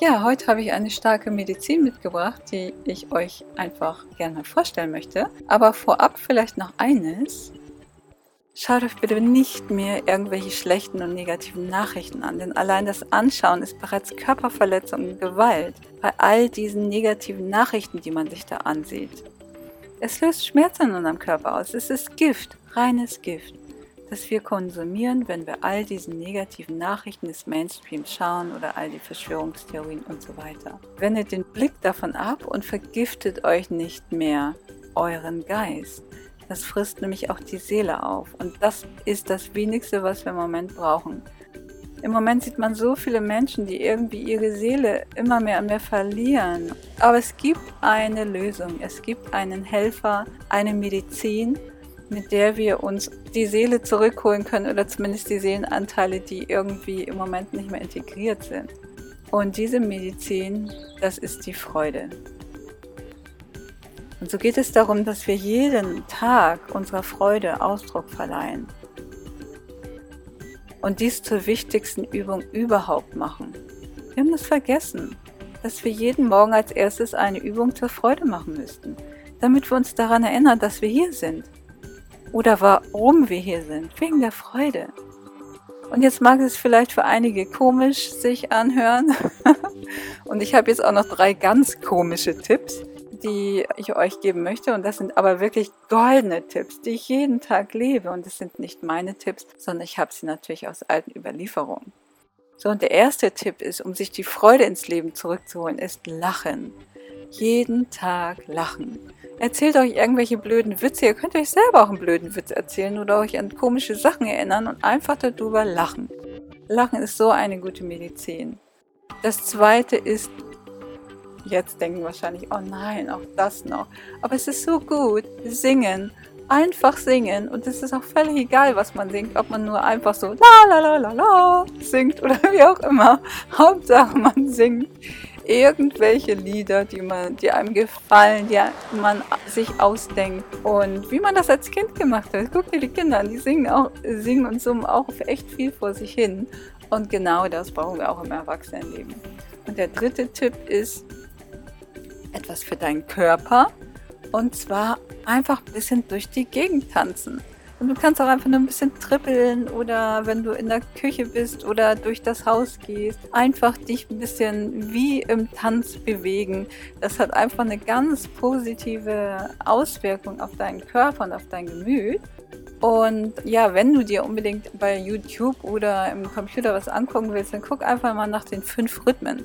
Ja, heute habe ich eine starke Medizin mitgebracht, die ich euch einfach gerne vorstellen möchte. Aber vorab vielleicht noch eines. Schaut euch bitte nicht mehr irgendwelche schlechten und negativen Nachrichten an, denn allein das Anschauen ist bereits Körperverletzung und Gewalt bei all diesen negativen Nachrichten, die man sich da ansieht. Es löst Schmerz in unserem Körper aus. Es ist Gift, reines Gift, das wir konsumieren, wenn wir all diesen negativen Nachrichten des Mainstreams schauen oder all die Verschwörungstheorien und so weiter. Wendet den Blick davon ab und vergiftet euch nicht mehr euren Geist. Das frisst nämlich auch die Seele auf. Und das ist das wenigste, was wir im Moment brauchen. Im Moment sieht man so viele Menschen, die irgendwie ihre Seele immer mehr und mehr verlieren. Aber es gibt eine Lösung. Es gibt einen Helfer, eine Medizin, mit der wir uns die Seele zurückholen können oder zumindest die Seelenanteile, die irgendwie im Moment nicht mehr integriert sind. Und diese Medizin, das ist die Freude. Und so geht es darum, dass wir jeden Tag unserer Freude Ausdruck verleihen. Und dies zur wichtigsten Übung überhaupt machen. Wir haben das vergessen, dass wir jeden Morgen als erstes eine Übung zur Freude machen müssten, damit wir uns daran erinnern, dass wir hier sind. Oder warum wir hier sind, wegen der Freude. Und jetzt mag es vielleicht für einige komisch sich anhören. Und ich habe jetzt auch noch drei ganz komische Tipps die ich euch geben möchte. Und das sind aber wirklich goldene Tipps, die ich jeden Tag lebe. Und das sind nicht meine Tipps, sondern ich habe sie natürlich aus alten Überlieferungen. So, und der erste Tipp ist, um sich die Freude ins Leben zurückzuholen, ist Lachen. Jeden Tag lachen. Erzählt euch irgendwelche blöden Witze. Ihr könnt euch selber auch einen blöden Witz erzählen oder euch an komische Sachen erinnern und einfach darüber lachen. Lachen ist so eine gute Medizin. Das zweite ist Jetzt denken wahrscheinlich, oh nein, auch das noch. Aber es ist so gut. Singen. Einfach singen. Und es ist auch völlig egal, was man singt. Ob man nur einfach so la la la la la singt oder wie auch immer. Hauptsache man singt irgendwelche Lieder, die, man, die einem gefallen, die man sich ausdenkt. Und wie man das als Kind gemacht hat. Guck dir die Kinder an, die singen, auch, singen und summen auch echt viel vor sich hin. Und genau das brauchen wir auch im Erwachsenenleben. Und der dritte Tipp ist, etwas für deinen Körper. Und zwar einfach ein bisschen durch die Gegend tanzen. Und du kannst auch einfach nur ein bisschen trippeln oder wenn du in der Küche bist oder durch das Haus gehst, einfach dich ein bisschen wie im Tanz bewegen. Das hat einfach eine ganz positive Auswirkung auf deinen Körper und auf dein Gemüt. Und ja, wenn du dir unbedingt bei YouTube oder im Computer was angucken willst, dann guck einfach mal nach den fünf Rhythmen.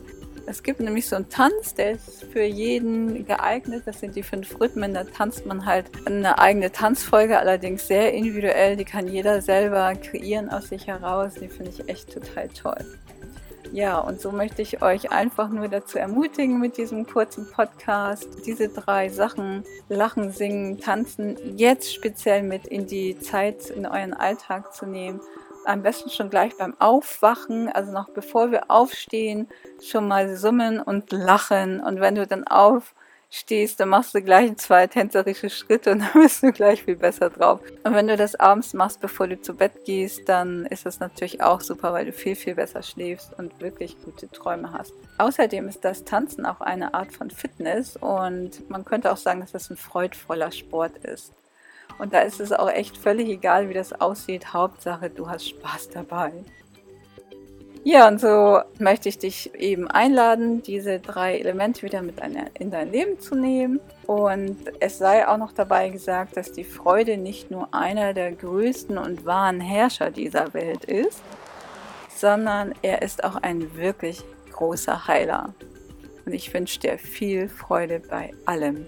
Es gibt nämlich so einen Tanz, der ist für jeden geeignet. Das sind die fünf Rhythmen. Da tanzt man halt eine eigene Tanzfolge, allerdings sehr individuell. Die kann jeder selber kreieren aus sich heraus. Die finde ich echt total toll. Ja, und so möchte ich euch einfach nur dazu ermutigen mit diesem kurzen Podcast, diese drei Sachen, Lachen, Singen, Tanzen, jetzt speziell mit in die Zeit, in euren Alltag zu nehmen am besten schon gleich beim Aufwachen, also noch bevor wir aufstehen, schon mal summen und lachen. Und wenn du dann aufstehst, dann machst du gleich zwei tänzerische Schritte und dann bist du gleich viel besser drauf. Und wenn du das abends machst, bevor du zu Bett gehst, dann ist das natürlich auch super, weil du viel, viel besser schläfst und wirklich gute Träume hast. Außerdem ist das Tanzen auch eine Art von Fitness und man könnte auch sagen, dass das ein freudvoller Sport ist. Und da ist es auch echt völlig egal, wie das aussieht. Hauptsache, du hast Spaß dabei. Ja, und so möchte ich dich eben einladen, diese drei Elemente wieder mit in dein Leben zu nehmen. Und es sei auch noch dabei gesagt, dass die Freude nicht nur einer der größten und wahren Herrscher dieser Welt ist, sondern er ist auch ein wirklich großer Heiler. Und ich wünsche dir viel Freude bei allem.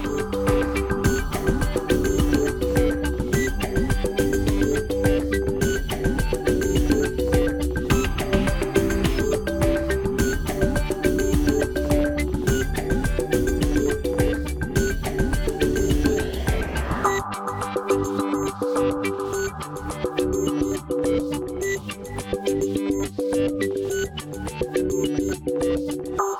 podcast.